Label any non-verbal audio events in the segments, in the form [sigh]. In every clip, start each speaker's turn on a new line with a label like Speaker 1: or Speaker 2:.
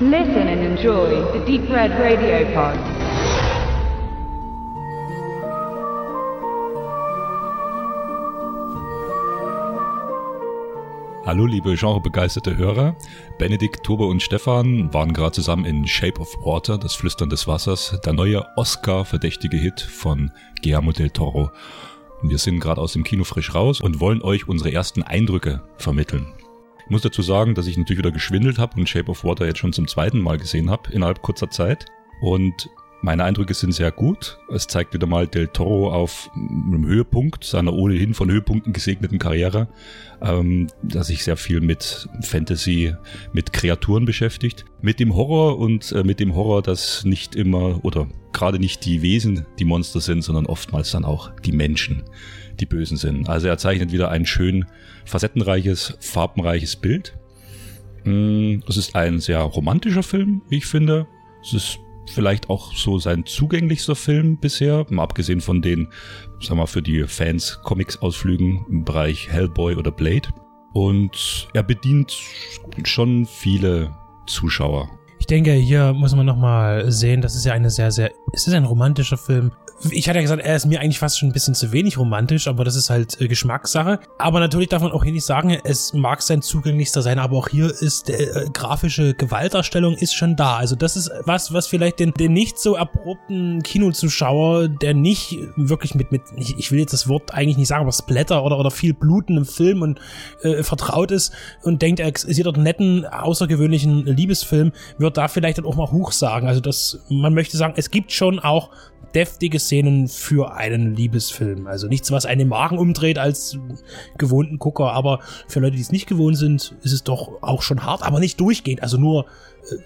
Speaker 1: Listen and enjoy the Deep Red Radio Pod.
Speaker 2: Hallo liebe genrebegeisterte Hörer. Benedikt, Tobe und Stefan waren gerade zusammen in Shape of Water, das Flüstern des Wassers, der neue Oscar-verdächtige Hit von Guillermo del Toro. Wir sind gerade aus dem Kino frisch raus und wollen euch unsere ersten Eindrücke vermitteln. Ich muss dazu sagen, dass ich natürlich wieder geschwindelt habe und Shape of Water jetzt schon zum zweiten Mal gesehen habe innerhalb kurzer Zeit. Und meine Eindrücke sind sehr gut. Es zeigt wieder mal Del Toro auf einem Höhepunkt seiner ohnehin von Höhepunkten gesegneten Karriere, ähm, dass sich sehr viel mit Fantasy, mit Kreaturen beschäftigt. Mit dem Horror und äh, mit dem Horror, dass nicht immer oder gerade nicht die Wesen die Monster sind, sondern oftmals dann auch die Menschen die Bösen sind. Also er zeichnet wieder ein schön facettenreiches, farbenreiches Bild. Mm, es ist ein sehr romantischer Film, wie ich finde. Es ist vielleicht auch so sein zugänglichster Film bisher, mal abgesehen von den, sagen wir, für die Fans Comics-Ausflügen im Bereich Hellboy oder Blade. Und er bedient schon viele Zuschauer.
Speaker 3: Ich denke, hier muss man nochmal sehen, das ist ja eine sehr, sehr, es ist ein romantischer Film ich hatte ja gesagt, er ist mir eigentlich fast schon ein bisschen zu wenig romantisch, aber das ist halt äh, Geschmackssache. Aber natürlich darf man auch hier nicht sagen, es mag sein zugänglichster sein, aber auch hier ist der äh, grafische Gewaltdarstellung ist schon da. Also das ist was, was vielleicht den, den nicht so erprobten Kinozuschauer, der nicht wirklich mit, mit ich, ich will jetzt das Wort eigentlich nicht sagen, aber Splatter oder, oder viel Bluten im Film und äh, vertraut ist und denkt, er sieht dort einen netten, außergewöhnlichen Liebesfilm, wird da vielleicht dann auch mal hoch sagen. Also das, man möchte sagen, es gibt schon auch deftige Szenen für einen Liebesfilm. Also nichts, was einen Magen umdreht als gewohnten Gucker, aber für Leute, die es nicht gewohnt sind, ist es doch auch schon hart, aber nicht durchgehend. Also nur äh,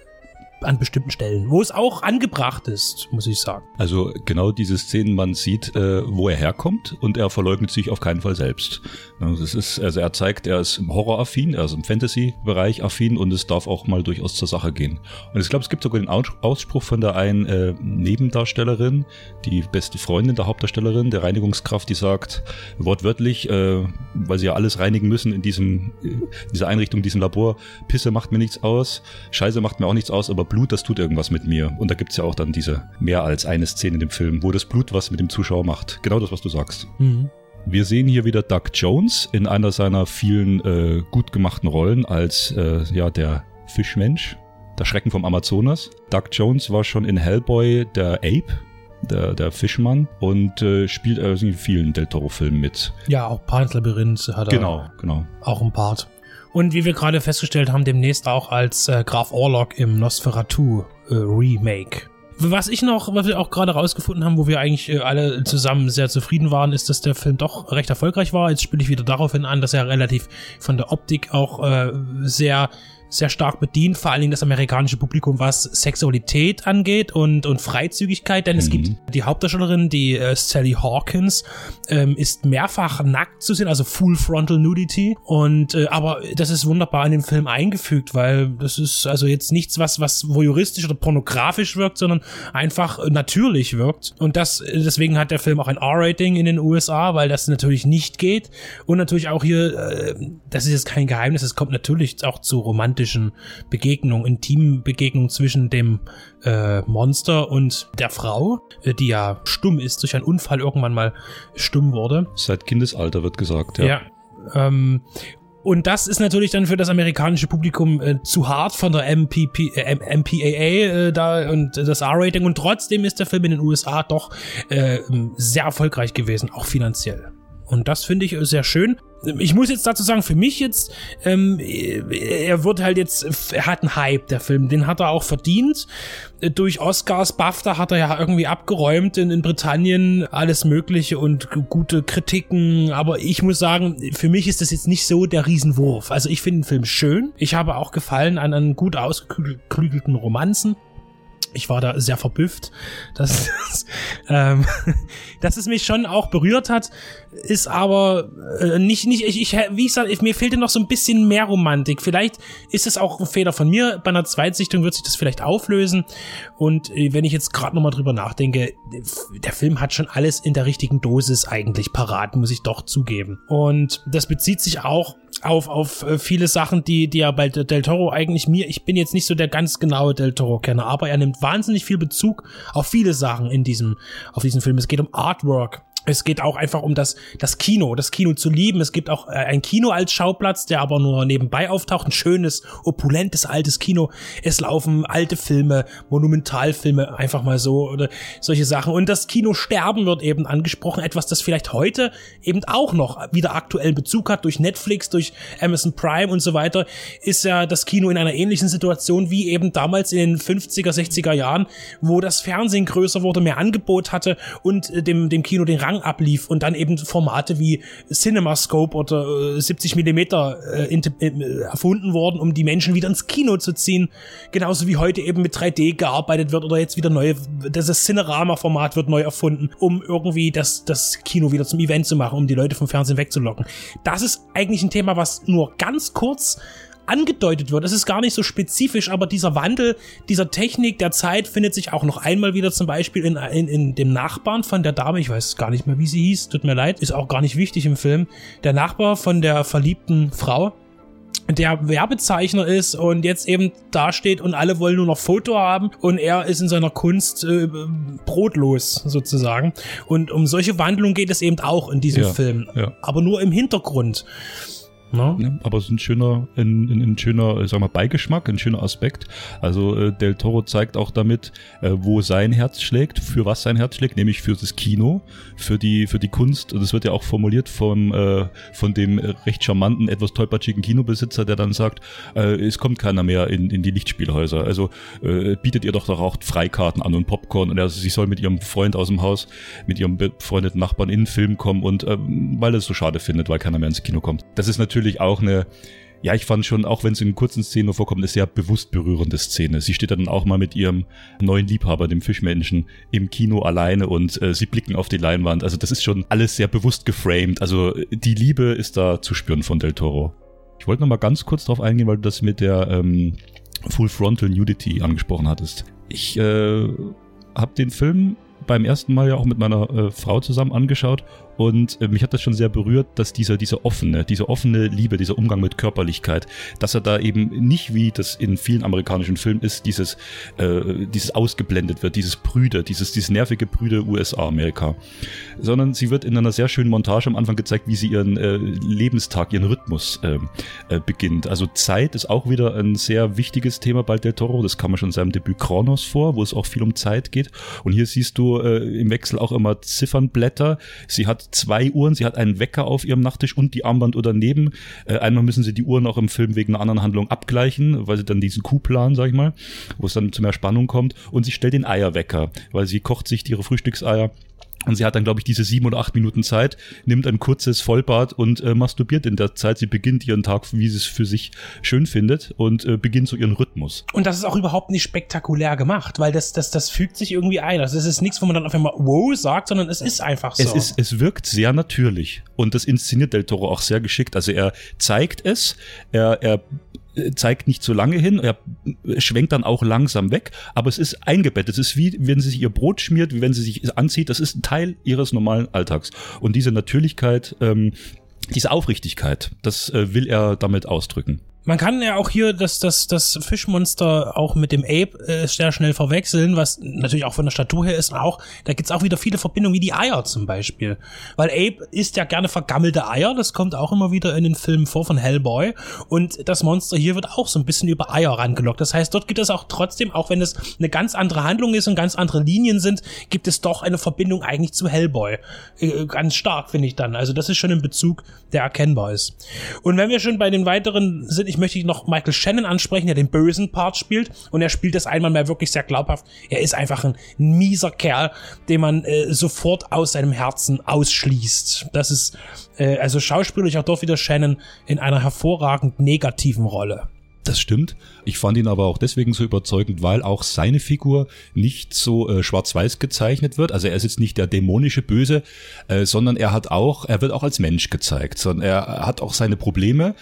Speaker 3: an bestimmten Stellen, wo es auch angebracht ist, muss ich sagen.
Speaker 2: Also genau diese Szenen, man sieht, äh, wo er herkommt und er verleugnet sich auf keinen Fall selbst. Das ist, also er zeigt, er ist im Horror-affin, er ist im Fantasy-Bereich affin und es darf auch mal durchaus zur Sache gehen. Und ich glaube, es gibt sogar den Ausspruch von der einen äh, Nebendarstellerin, die beste Freundin der Hauptdarstellerin, der Reinigungskraft, die sagt wortwörtlich, äh, weil sie ja alles reinigen müssen in diesem, in dieser Einrichtung, in diesem Labor, Pisse macht mir nichts aus, Scheiße macht mir auch nichts aus, aber Blut, das tut irgendwas mit mir. Und da gibt's ja auch dann diese mehr als eine Szene in dem Film, wo das Blut was mit dem Zuschauer macht. Genau das, was du sagst. Mhm. Wir sehen hier wieder Doug Jones in einer seiner vielen äh, gut gemachten Rollen als äh, ja der Fischmensch, der Schrecken vom Amazonas. Doug Jones war schon in Hellboy der Ape, der, der Fischmann und äh, spielt also in vielen Del Toro-Filmen mit.
Speaker 3: Ja, auch Pan's Labyrinth hat
Speaker 2: er. Genau, genau.
Speaker 3: Auch ein Part. Und wie wir gerade festgestellt haben, demnächst auch als äh, Graf Orlok im Nosferatu äh, Remake. Was ich noch, was wir auch gerade rausgefunden haben, wo wir eigentlich äh, alle zusammen sehr zufrieden waren, ist, dass der Film doch recht erfolgreich war. Jetzt spiele ich wieder daraufhin an, dass er relativ von der Optik auch äh, sehr sehr stark bedient, vor allen Dingen das amerikanische Publikum, was Sexualität angeht und, und Freizügigkeit, denn mhm. es gibt die Hauptdarstellerin, die äh, Sally Hawkins, ähm, ist mehrfach nackt zu sehen, also Full Frontal Nudity. Und äh, aber das ist wunderbar in den Film eingefügt, weil das ist also jetzt nichts, was, was voyeuristisch oder pornografisch wirkt, sondern einfach natürlich wirkt. Und das, deswegen hat der Film auch ein R-Rating in den USA, weil das natürlich nicht geht. Und natürlich auch hier, äh, das ist jetzt kein Geheimnis, es kommt natürlich auch zu romantischen romantischen Begegnung, intimen Begegnung zwischen dem äh, Monster und der Frau, äh, die ja stumm ist, durch einen Unfall irgendwann mal stumm wurde.
Speaker 2: Seit Kindesalter wird gesagt, ja.
Speaker 3: Ja. Ähm, und das ist natürlich dann für das amerikanische Publikum äh, zu hart von der MPP, äh, MPAA äh, da und das R-Rating. Und trotzdem ist der Film in den USA doch äh, sehr erfolgreich gewesen, auch finanziell. Und das finde ich sehr schön ich muss jetzt dazu sagen, für mich jetzt, ähm, er wird halt jetzt, er hat einen Hype, der Film, den hat er auch verdient. Durch Oscars, BAFTA hat er ja irgendwie abgeräumt in, in Britannien, alles Mögliche und gute Kritiken. Aber ich muss sagen, für mich ist das jetzt nicht so der Riesenwurf. Also ich finde den Film schön. Ich habe auch gefallen an, an gut ausgeklügelten Romanzen ich war da sehr verbüfft, dass, dass, ähm, [laughs] dass es mich schon auch berührt hat, ist aber äh, nicht, nicht, ich, ich, wie ich sage, mir fehlte noch so ein bisschen mehr Romantik. Vielleicht ist es auch ein Fehler von mir. Bei einer Zweitsichtung wird sich das vielleicht auflösen. Und äh, wenn ich jetzt gerade nochmal drüber nachdenke, der Film hat schon alles in der richtigen Dosis eigentlich parat, muss ich doch zugeben. Und das bezieht sich auch auf, auf äh, viele Sachen, die, die er bei Del Toro eigentlich mir, ich bin jetzt nicht so der ganz genaue Del Toro-Kenner, aber er nimmt wahnsinnig viel Bezug auf viele Sachen in diesem, auf diesem Film. Es geht um Artwork, es geht auch einfach um das, das Kino, das Kino zu lieben. Es gibt auch äh, ein Kino als Schauplatz, der aber nur nebenbei auftaucht. Ein schönes, opulentes, altes Kino. Es laufen alte Filme, Monumentalfilme, einfach mal so oder solche Sachen. Und das Kino sterben wird eben angesprochen. Etwas, das vielleicht heute eben auch noch wieder aktuellen Bezug hat durch Netflix, durch Amazon Prime und so weiter, ist ja das Kino in einer ähnlichen Situation wie eben damals in den 50er, 60er Jahren, wo das Fernsehen größer wurde, mehr Angebot hatte und äh, dem, dem Kino den Rang Rang ablief und dann eben Formate wie CinemaScope oder äh, 70 Millimeter äh, äh, erfunden wurden, um die Menschen wieder ins Kino zu ziehen. Genauso wie heute eben mit 3D gearbeitet wird oder jetzt wieder neue, das Cinerama-Format wird neu erfunden, um irgendwie das, das Kino wieder zum Event zu machen, um die Leute vom Fernsehen wegzulocken. Das ist eigentlich ein Thema, was nur ganz kurz angedeutet wird. Es ist gar nicht so spezifisch, aber dieser Wandel dieser Technik der Zeit findet sich auch noch einmal wieder zum Beispiel in, in, in dem Nachbarn von der Dame, ich weiß gar nicht mehr, wie sie hieß, tut mir leid, ist auch gar nicht wichtig im Film. Der Nachbar von der verliebten Frau, der Werbezeichner ist und jetzt eben dasteht und alle wollen nur noch Foto haben und er ist in seiner Kunst äh, brotlos sozusagen. Und um solche Wandlungen geht es eben auch in diesem
Speaker 2: Ja,
Speaker 3: Film,
Speaker 2: ja.
Speaker 3: aber nur im Hintergrund. Ne?
Speaker 2: Ne? Aber es ist ein schöner, ein, ein, ein schöner, sag mal, Beigeschmack, ein schöner Aspekt. Also äh, Del Toro zeigt auch damit, äh, wo sein Herz schlägt, für was sein Herz schlägt, nämlich für das Kino, für die, für die Kunst. Und das wird ja auch formuliert vom, äh, von dem recht charmanten, etwas tollpatschigen Kinobesitzer, der dann sagt, äh, es kommt keiner mehr in, in die Lichtspielhäuser. Also äh, bietet ihr doch doch auch Freikarten an und Popcorn. Und er, sie soll mit ihrem Freund aus dem Haus, mit ihrem befreundeten Nachbarn in den Film kommen und äh, weil er es so schade findet, weil keiner mehr ins Kino kommt. Das ist natürlich auch eine, ja, ich fand schon, auch wenn es in kurzen Szenen nur vorkommt, eine sehr bewusst berührende Szene. Sie steht dann auch mal mit ihrem neuen Liebhaber, dem Fischmenschen, im Kino alleine und äh, sie blicken auf die Leinwand. Also das ist schon alles sehr bewusst geframed. Also die Liebe ist da zu spüren von Del Toro. Ich wollte noch mal ganz kurz drauf eingehen, weil du das mit der ähm, Full Frontal Nudity angesprochen hattest. Ich äh, habe den Film beim ersten Mal ja auch mit meiner äh, Frau zusammen angeschaut und äh, mich hat das schon sehr berührt, dass dieser, dieser offene, diese offene Liebe, dieser Umgang mit Körperlichkeit, dass er da eben nicht wie das in vielen amerikanischen Filmen ist, dieses, äh, dieses ausgeblendet wird, dieses Brüder, dieses, dieses nervige Brüder USA, Amerika, sondern sie wird in einer sehr schönen Montage am Anfang gezeigt, wie sie ihren äh, Lebenstag, ihren Rhythmus äh, äh, beginnt. Also Zeit ist auch wieder ein sehr wichtiges Thema bei Del Toro, das kam ja schon in seinem Debüt Kronos vor, wo es auch viel um Zeit geht und hier siehst du äh, im Wechsel auch immer Ziffernblätter. Sie hat zwei Uhren, sie hat einen Wecker auf ihrem Nachttisch und die Armbanduhr daneben. Äh, einmal müssen sie die Uhren auch im Film wegen einer anderen Handlung abgleichen, weil sie dann diesen Coup planen, sag ich mal, wo es dann zu mehr Spannung kommt. Und sie stellt den Eierwecker, weil sie kocht sich ihre Frühstückseier und sie hat dann, glaube ich, diese sieben oder acht Minuten Zeit, nimmt ein kurzes Vollbad und äh, masturbiert in der Zeit. Sie beginnt ihren Tag, wie sie es für sich schön findet und äh, beginnt so ihren Rhythmus.
Speaker 3: Und das ist auch überhaupt nicht spektakulär gemacht, weil das, das, das fügt sich irgendwie ein. Also es ist nichts, wo man dann auf einmal wow sagt, sondern es ist einfach so.
Speaker 2: Es, ist, es wirkt sehr natürlich und das inszeniert Del Toro auch sehr geschickt. Also er zeigt es, er, er zeigt nicht so lange hin, er schwenkt dann auch langsam weg, aber es ist eingebettet. Es ist wie, wenn sie sich ihr Brot schmiert, wie wenn sie sich anzieht. Das ist ein Teil ihres normalen Alltags. Und diese Natürlichkeit, ähm, diese Aufrichtigkeit, das äh, will er damit ausdrücken.
Speaker 3: Man kann ja auch hier das, das, das Fischmonster auch mit dem Ape äh, sehr schnell verwechseln, was natürlich auch von der Statur her ist. Auch, da gibt's auch wieder viele Verbindungen wie die Eier zum Beispiel. Weil Ape isst ja gerne vergammelte Eier, das kommt auch immer wieder in den Filmen vor von Hellboy. Und das Monster hier wird auch so ein bisschen über Eier rangelockt. Das heißt, dort gibt es auch trotzdem, auch wenn es eine ganz andere Handlung ist und ganz andere Linien sind, gibt es doch eine Verbindung eigentlich zu Hellboy. Äh, ganz stark, finde ich dann. Also das ist schon ein Bezug, der erkennbar ist. Und wenn wir schon bei den weiteren sind, ich möchte noch Michael Shannon ansprechen, der den bösen Part spielt. Und er spielt das einmal mehr wirklich sehr glaubhaft. Er ist einfach ein mieser Kerl, den man äh, sofort aus seinem Herzen ausschließt. Das ist äh, also schauspielerisch auch dort wieder Shannon in einer hervorragend negativen Rolle.
Speaker 2: Das stimmt. Ich fand ihn aber auch deswegen so überzeugend, weil auch seine Figur nicht so äh, schwarz-weiß gezeichnet wird. Also er ist jetzt nicht der dämonische Böse, äh, sondern er hat auch, er wird auch als Mensch gezeigt, sondern er hat auch seine Probleme,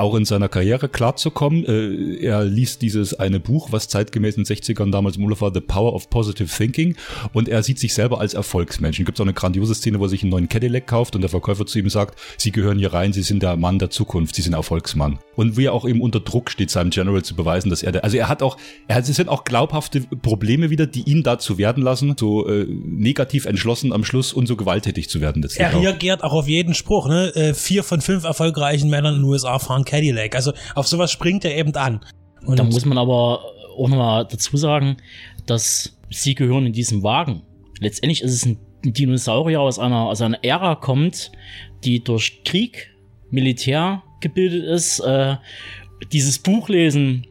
Speaker 2: auch in seiner Karriere klarzukommen. Äh, er liest dieses eine Buch, was zeitgemäß in den 60ern damals im Urlaub war, The Power of Positive Thinking. Und er sieht sich selber als Erfolgsmenschen. Gibt auch eine grandiose Szene, wo er sich einen neuen Cadillac kauft und der Verkäufer zu ihm sagt, Sie gehören hier rein, Sie sind der Mann der Zukunft, Sie sind Erfolgsmann. Und wie er auch eben unter Druck steht, seinem General zu beweisen, dass er der, also er hat auch, er hat, es sind auch glaubhafte Probleme wieder, die ihn dazu werden lassen, so äh, negativ entschlossen am Schluss und so gewalttätig zu werden.
Speaker 3: Er reagiert auch auf jeden Spruch, ne? Äh, vier von fünf erfolgreichen Männern in den USA fahren Cadillac. Also auf sowas springt er eben an.
Speaker 4: Und da muss man aber auch nochmal dazu sagen, dass sie gehören in diesem Wagen. Letztendlich ist es ein Dinosaurier aus einer, aus einer Ära kommt, die durch Krieg, Militär gebildet ist. Äh, dieses Buch lesen,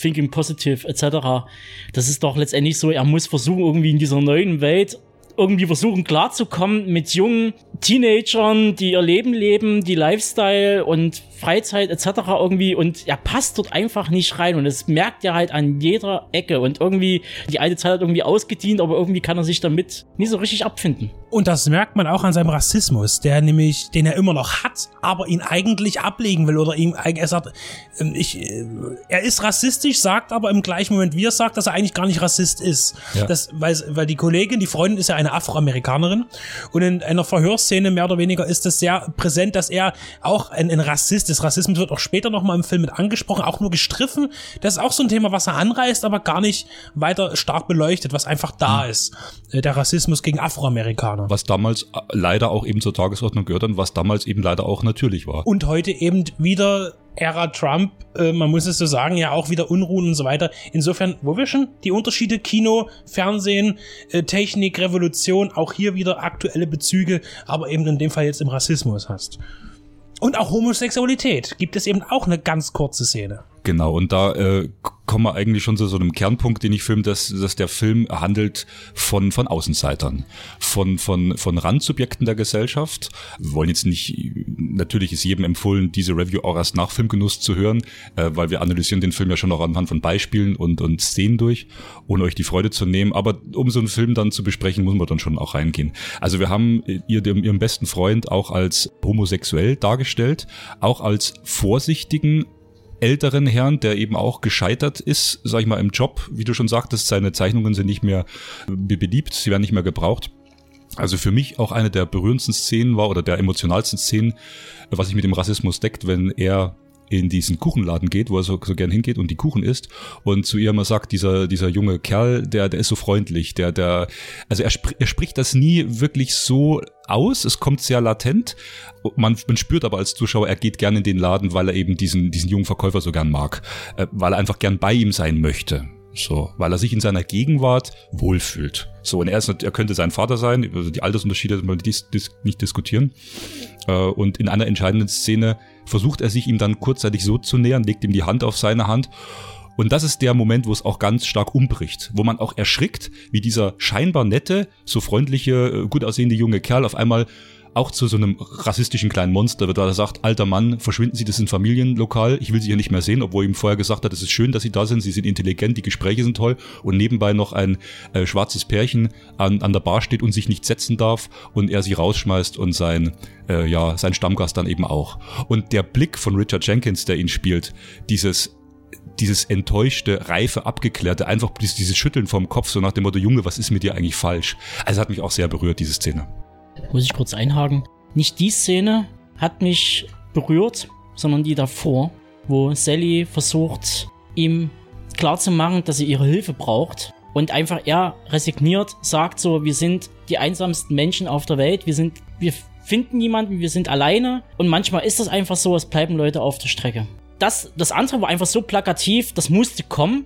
Speaker 4: Thinking Positive etc., das ist doch letztendlich so, er muss versuchen, irgendwie in dieser neuen Welt irgendwie versuchen klarzukommen mit jungen Teenagern, die ihr Leben leben, die Lifestyle und Freizeit etc. irgendwie und er passt dort einfach nicht rein und das merkt er halt an jeder Ecke und irgendwie die alte Zeit hat irgendwie ausgedient, aber irgendwie kann er sich damit nie so richtig abfinden.
Speaker 3: Und das merkt man auch an seinem Rassismus, der nämlich, den er immer noch hat, aber ihn eigentlich ablegen will oder ihm, er sagt, ähm, ich, äh, er ist rassistisch, sagt aber im gleichen Moment, wie er sagt, dass er eigentlich gar nicht Rassist ist. Ja. Das, weil, weil die Kollegin, die Freundin ist ja eine Afroamerikanerin und in einer Verhörszene mehr oder weniger ist es sehr präsent, dass er auch ein, ein Rassist ist. Rassismus wird auch später nochmal im Film mit angesprochen, auch nur gestriffen. Das ist auch so ein Thema, was er anreißt, aber gar nicht weiter stark beleuchtet, was einfach da mhm. ist. Äh, der Rassismus gegen Afroamerikaner.
Speaker 2: Was damals äh, leider auch eben zur Tagesordnung gehört und was damals eben leider auch natürlich war.
Speaker 3: Und heute eben wieder Ära Trump, äh, man muss es so sagen, ja auch wieder Unruhen und so weiter. Insofern, wo wir schon die Unterschiede Kino, Fernsehen, äh, Technik, Revolution, auch hier wieder aktuelle Bezüge, aber eben in dem Fall jetzt im Rassismus hast. Und auch Homosexualität gibt es eben auch eine ganz kurze Szene.
Speaker 2: Genau, und da äh, kommen wir eigentlich schon zu so einem Kernpunkt, den ich filme, dass, dass der Film handelt von, von Außenseitern, von, von, von Randsubjekten der Gesellschaft. Wir wollen jetzt nicht, natürlich ist jedem empfohlen, diese Review auch nach Filmgenuss zu hören, äh, weil wir analysieren den Film ja schon auch anhand von Beispielen und, und Szenen durch, ohne euch die Freude zu nehmen. Aber um so einen Film dann zu besprechen, muss man dann schon auch reingehen. Also wir haben ihr, ihren besten Freund auch als homosexuell dargestellt, auch als vorsichtigen, älteren Herrn, der eben auch gescheitert ist, sag ich mal, im Job. Wie du schon sagtest, seine Zeichnungen sind nicht mehr beliebt, sie werden nicht mehr gebraucht. Also für mich auch eine der berührendsten Szenen war oder der emotionalsten Szenen, was sich mit dem Rassismus deckt, wenn er in diesen Kuchenladen geht, wo er so, so gern hingeht und die Kuchen isst und zu ihr immer sagt, dieser, dieser junge Kerl, der, der ist so freundlich, der, der, also er, sp er spricht das nie wirklich so aus, es kommt sehr latent, man, man spürt aber als Zuschauer, er geht gern in den Laden, weil er eben diesen, diesen jungen Verkäufer so gern mag, äh, weil er einfach gern bei ihm sein möchte. So, weil er sich in seiner Gegenwart wohlfühlt. So, und er ist, er könnte sein Vater sein, also die Altersunterschiede wir dis, dis, nicht diskutieren. Äh, und in einer entscheidenden Szene versucht er sich ihm dann kurzzeitig so zu nähern, legt ihm die Hand auf seine Hand. Und das ist der Moment, wo es auch ganz stark umbricht, wo man auch erschrickt, wie dieser scheinbar nette, so freundliche, äh, gut aussehende junge Kerl auf einmal auch zu so einem rassistischen kleinen Monster wird, weil er sagt, alter Mann, verschwinden Sie, das ein Familienlokal, ich will Sie hier nicht mehr sehen, obwohl ihm vorher gesagt hat, es ist schön, dass Sie da sind, Sie sind intelligent, die Gespräche sind toll und nebenbei noch ein äh, schwarzes Pärchen an, an der Bar steht und sich nicht setzen darf und er sie rausschmeißt und sein, äh, ja, sein Stammgast dann eben auch. Und der Blick von Richard Jenkins, der ihn spielt, dieses dieses enttäuschte, reife, abgeklärte, einfach dieses Schütteln vom Kopf, so nach dem Motto, Junge, was ist mit dir eigentlich falsch? Also hat mich auch sehr berührt, diese Szene
Speaker 4: muss ich kurz einhaken. Nicht die Szene hat mich berührt, sondern die davor, wo Sally versucht, ihm klarzumachen, dass sie ihre Hilfe braucht. Und einfach er resigniert, sagt so, wir sind die einsamsten Menschen auf der Welt, wir sind, wir finden niemanden, wir sind alleine. Und manchmal ist das einfach so, es bleiben Leute auf der Strecke. Das, das andere war einfach so plakativ, das musste kommen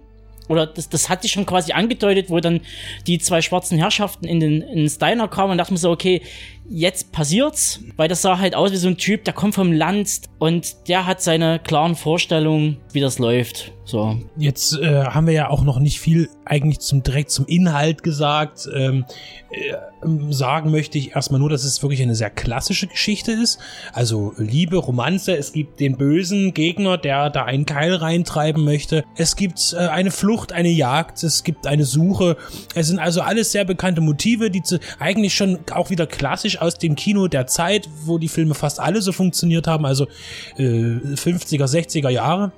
Speaker 4: oder das, das hat sich schon quasi angedeutet, wo dann die zwei schwarzen Herrschaften in den, in den Steiner kamen und dachte mir so, okay, jetzt passiert's, weil das sah halt aus wie so ein Typ, der kommt vom Land und der hat seine klaren Vorstellungen, wie das läuft. So.
Speaker 3: Jetzt äh, haben wir ja auch noch nicht viel eigentlich zum direkt zum Inhalt gesagt. Ähm, äh, sagen möchte ich erstmal nur, dass es wirklich eine sehr klassische Geschichte ist. Also Liebe, Romanze, es gibt den bösen Gegner, der da einen Keil reintreiben möchte. Es gibt äh, eine Flucht, eine Jagd, es gibt eine Suche. Es sind also alles sehr bekannte Motive, die zu, eigentlich schon auch wieder klassisch aus dem Kino der Zeit, wo die Filme fast alle so funktioniert haben, also äh, 50er, 60er Jahre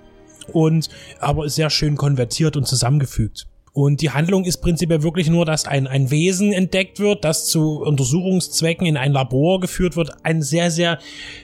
Speaker 3: und aber sehr schön konvertiert und zusammengefügt. Und die Handlung ist prinzipiell wirklich nur, dass ein, ein Wesen entdeckt wird, das zu Untersuchungszwecken in ein Labor geführt wird. Ein sehr, sehr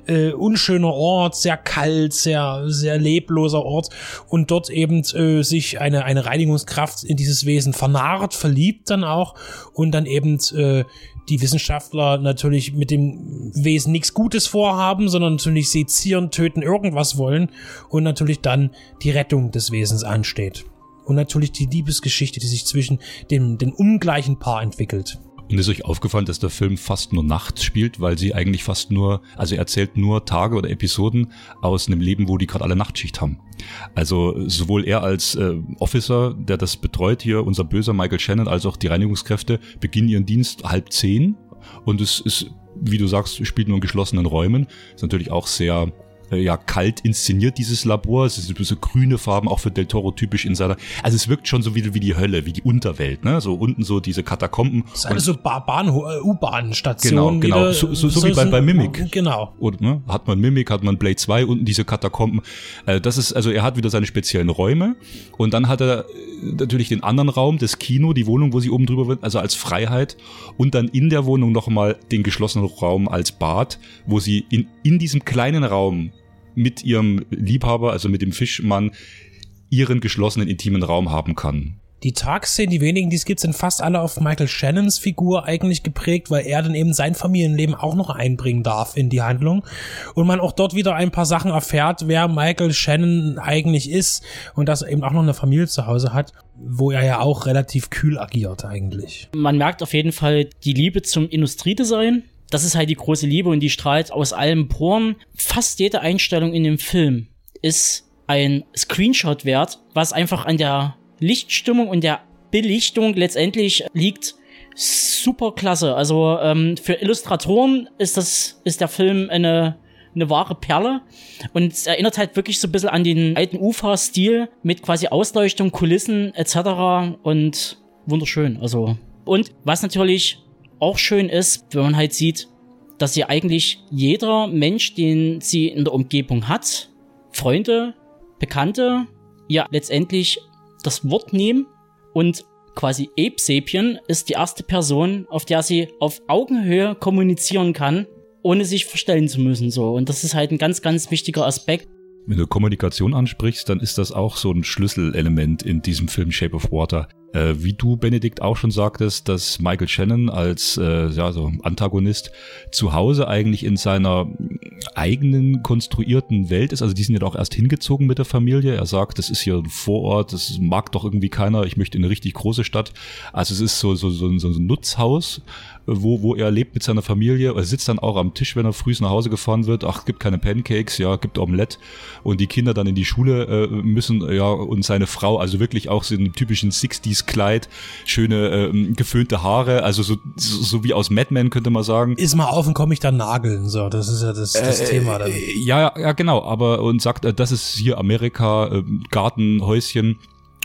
Speaker 3: äh, unschöner Ort, sehr kalt, sehr, sehr lebloser Ort. Und dort eben äh, sich eine, eine Reinigungskraft in dieses Wesen vernarrt, verliebt dann auch und dann eben äh, die Wissenschaftler natürlich mit dem Wesen nichts Gutes vorhaben, sondern natürlich sezieren, töten, irgendwas wollen und natürlich dann die Rettung des Wesens ansteht und natürlich die Liebesgeschichte, die sich zwischen dem, dem ungleichen Paar entwickelt.
Speaker 2: Und ist euch aufgefallen, dass der Film fast nur nachts spielt, weil sie eigentlich fast nur, also er erzählt nur Tage oder Episoden aus einem Leben, wo die gerade alle Nachtschicht haben. Also sowohl er als äh, Officer, der das betreut hier, unser böser Michael Shannon, als auch die Reinigungskräfte beginnen ihren Dienst halb zehn und es ist, wie du sagst, spielt nur in geschlossenen Räumen. Ist natürlich auch sehr äh, ja kalt inszeniert, dieses Labor. Es ist so grüne Farben, auch für Del Toro typisch in seiner. Also es wirkt schon so wie, wie die Hölle, wie die Unterwelt, ne? So unten so diese Katakomben.
Speaker 3: Das ist alles so äh, U-Bahn-Station.
Speaker 2: Genau, genau. So, so, so, so wie bei, bei Mimic.
Speaker 3: Genau.
Speaker 2: Und, ne? Hat man Mimic, hat man Blade 2, unten diese Katakomben. Äh, das ist, also er hat wieder seine speziellen Räume. Und dann hat er äh, natürlich den anderen Raum, das Kino, die Wohnung, wo sie oben drüber wird, also als Freiheit. Und dann in der Wohnung nochmal den geschlossenen Raum als Bad, wo sie in, in diesem kleinen Raum mit ihrem Liebhaber, also mit dem Fischmann, ihren geschlossenen intimen Raum haben kann.
Speaker 3: Die Tagsszenen, die wenigen, die es gibt, sind fast alle auf Michael Shannons Figur eigentlich geprägt, weil er dann eben sein Familienleben auch noch einbringen darf in die Handlung. Und man auch dort wieder ein paar Sachen erfährt, wer Michael Shannon eigentlich ist und dass er eben auch noch eine Familie zu Hause hat, wo er ja auch relativ kühl agiert eigentlich.
Speaker 4: Man merkt auf jeden Fall die Liebe zum Industriedesign das ist halt die große Liebe und die strahlt aus allen Poren. Fast jede Einstellung in dem Film ist ein Screenshot wert, was einfach an der Lichtstimmung und der Belichtung letztendlich liegt. Super klasse. Also ähm, für Illustratoren ist das ist der Film eine eine wahre Perle und es erinnert halt wirklich so ein bisschen an den alten Ufa-Stil mit quasi Ausleuchtung, Kulissen etc. und wunderschön. Also und was natürlich auch schön ist, wenn man halt sieht, dass sie eigentlich jeder Mensch, den sie in der Umgebung hat, Freunde, Bekannte, ja letztendlich das Wort nehmen und quasi Ape Sapien ist die erste Person, auf der sie auf Augenhöhe kommunizieren kann, ohne sich verstellen zu müssen, so. Und das ist halt ein ganz, ganz wichtiger Aspekt.
Speaker 2: Wenn du Kommunikation ansprichst, dann ist das auch so ein Schlüsselelement in diesem Film Shape of Water. Äh, wie du, Benedikt, auch schon sagtest, dass Michael Shannon als äh, ja, so Antagonist zu Hause eigentlich in seiner eigenen konstruierten Welt ist. Also die sind ja auch erst hingezogen mit der Familie. Er sagt, das ist hier ein Vorort, das mag doch irgendwie keiner, ich möchte in eine richtig große Stadt. Also es ist so, so, so, so ein Nutzhaus, wo, wo er lebt mit seiner Familie. Er sitzt dann auch am Tisch, wenn er früh nach Hause gefahren wird. Ach, gibt keine Pancakes, ja, gibt Omelette. Und die Kinder dann in die Schule äh, müssen, ja, und seine Frau, also wirklich auch so in einem typischen 60s Kleid, schöne äh, geföhnte Haare, also so, so, so wie aus Mad Men könnte man sagen.
Speaker 3: Ist mal auf und komme ich dann nageln, so, das ist ja das, das äh, Thema dann.
Speaker 2: Ja, ja, genau, aber und sagt, äh, das ist hier Amerika, äh, Garten, Häuschen.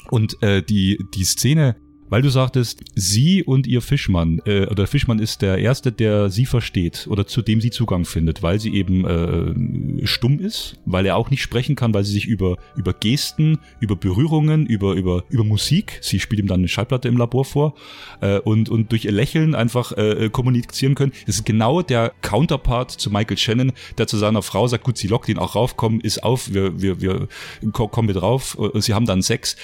Speaker 2: Und äh, die, die Szene, weil du sagtest, sie und ihr Fischmann, äh, oder Fischmann ist der Erste, der sie versteht oder zu dem sie Zugang findet, weil sie eben äh, stumm ist, weil er auch nicht sprechen kann, weil sie sich über, über Gesten, über Berührungen, über, über, über Musik, sie spielt ihm dann eine Schallplatte im Labor vor, äh, und, und durch ihr Lächeln einfach äh, kommunizieren können. Das ist genau der Counterpart zu Michael Shannon, der zu seiner Frau sagt, gut, sie lockt ihn auch rauf, komm, ist auf, wir, wir, wir kommen mit rauf, und sie haben dann Sex.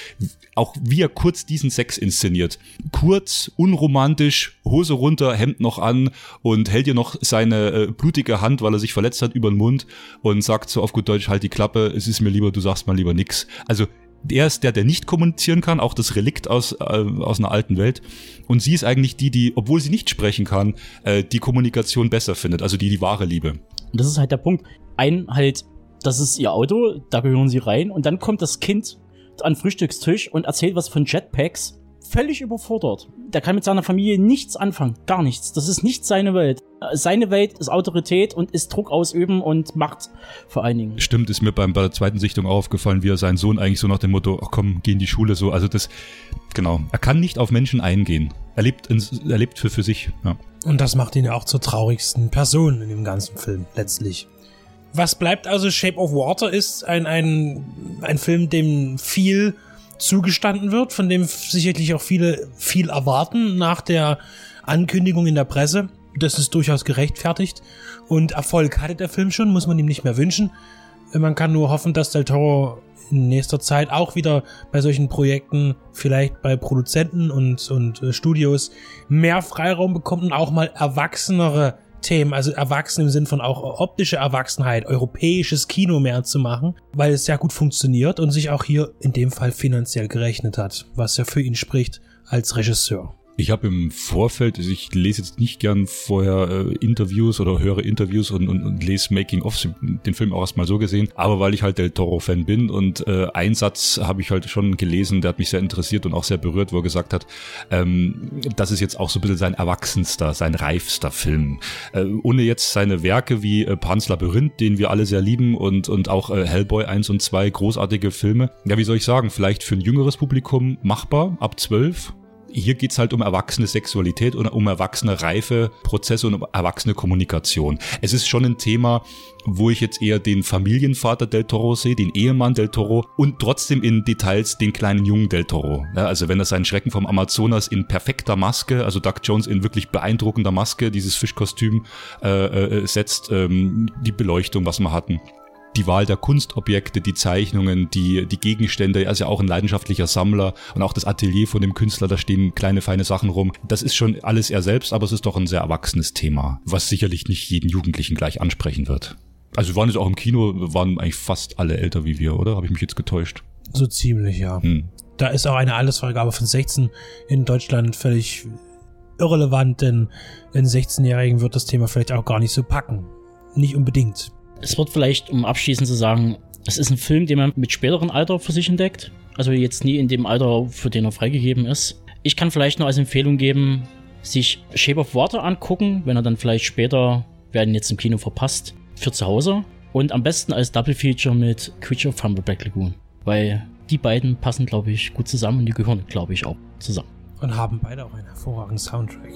Speaker 2: Auch wie er kurz diesen Sex inszeniert inszeniert. Kurz, unromantisch, Hose runter, Hemd noch an und hält ihr noch seine äh, blutige Hand, weil er sich verletzt hat, über den Mund und sagt so auf gut Deutsch, halt die Klappe, es ist mir lieber, du sagst mal lieber nix. Also er ist der, der nicht kommunizieren kann, auch das Relikt aus, äh, aus einer alten Welt. Und sie ist eigentlich die, die, obwohl sie nicht sprechen kann, äh, die Kommunikation besser findet, also die, die wahre Liebe.
Speaker 4: Und das ist halt der Punkt. Ein halt, das ist ihr Auto, da gehören sie rein und dann kommt das Kind an den Frühstückstisch und erzählt was von Jetpacks völlig überfordert. Der kann mit seiner Familie nichts anfangen, gar nichts. Das ist nicht seine Welt. Seine Welt ist Autorität und ist Druck ausüben und Macht vor allen Dingen.
Speaker 2: Stimmt, ist mir beim, bei der zweiten Sichtung aufgefallen, wie er seinen Sohn eigentlich so nach dem Motto, ach komm, geh in die Schule so. Also das, genau. Er kann nicht auf Menschen eingehen. Er lebt, in, er lebt für, für sich. Ja.
Speaker 3: Und das macht ihn ja auch zur traurigsten Person in dem ganzen Film, letztlich. Was bleibt also? Shape of Water ist ein, ein, ein Film, dem viel zugestanden wird, von dem sicherlich auch viele viel erwarten nach der Ankündigung in der Presse. Das ist durchaus gerechtfertigt. Und Erfolg hatte der Film schon, muss man ihm nicht mehr wünschen. Man kann nur hoffen, dass Del Toro in nächster Zeit auch wieder bei solchen Projekten, vielleicht bei Produzenten und, und äh, Studios, mehr Freiraum bekommt und auch mal erwachsenere Themen, also erwachsen im Sinn von auch optische Erwachsenheit, europäisches Kino mehr zu machen, weil es sehr gut funktioniert und sich auch hier in dem Fall finanziell gerechnet hat, was ja für ihn spricht als Regisseur.
Speaker 2: Ich habe im Vorfeld, also ich lese jetzt nicht gern vorher äh, Interviews oder höre Interviews und, und, und lese Making-ofs, den Film auch erstmal so gesehen, aber weil ich halt Del Toro-Fan bin und äh, einen Satz habe ich halt schon gelesen, der hat mich sehr interessiert und auch sehr berührt, wo er gesagt hat, ähm, das ist jetzt auch so ein bisschen sein erwachsenster, sein reifster Film. Äh, ohne jetzt seine Werke wie äh, Pans Labyrinth, den wir alle sehr lieben und, und auch äh, Hellboy 1 und 2, großartige Filme. Ja, wie soll ich sagen, vielleicht für ein jüngeres Publikum machbar, ab 12, hier geht's halt um erwachsene Sexualität und um erwachsene reife Prozesse und um erwachsene Kommunikation. Es ist schon ein Thema, wo ich jetzt eher den Familienvater Del Toro sehe, den Ehemann Del Toro und trotzdem in Details den kleinen Jungen Del Toro. Ja, also wenn er seinen Schrecken vom Amazonas in perfekter Maske, also Doug Jones in wirklich beeindruckender Maske, dieses Fischkostüm äh, äh, setzt, ähm, die Beleuchtung, was wir hatten die Wahl der Kunstobjekte, die Zeichnungen, die, die Gegenstände, er ist ja auch ein leidenschaftlicher Sammler und auch das Atelier von dem Künstler, da stehen kleine feine Sachen rum. Das ist schon alles er selbst, aber es ist doch ein sehr erwachsenes Thema, was sicherlich nicht jeden Jugendlichen gleich ansprechen wird. Also wir waren jetzt auch im Kino, waren eigentlich fast alle älter wie wir, oder? Habe ich mich jetzt getäuscht?
Speaker 3: So ziemlich, ja. Hm. Da ist auch eine Altersfreigabe von 16 in Deutschland völlig irrelevant, denn in 16-Jährigen wird das Thema vielleicht auch gar nicht so packen. Nicht unbedingt.
Speaker 4: Es wird vielleicht, um abschließend zu sagen, es ist ein Film, den man mit späteren Alter für sich entdeckt. Also jetzt nie in dem Alter, für den er freigegeben ist. Ich kann vielleicht nur als Empfehlung geben, sich Shape of Water angucken, wenn er dann vielleicht später, werden jetzt im Kino verpasst, für zu Hause. Und am besten als Double Feature mit Creature from the Black Lagoon. Weil die beiden passen, glaube ich, gut zusammen und die gehören, glaube ich, auch zusammen.
Speaker 3: Und haben beide auch einen hervorragenden Soundtrack.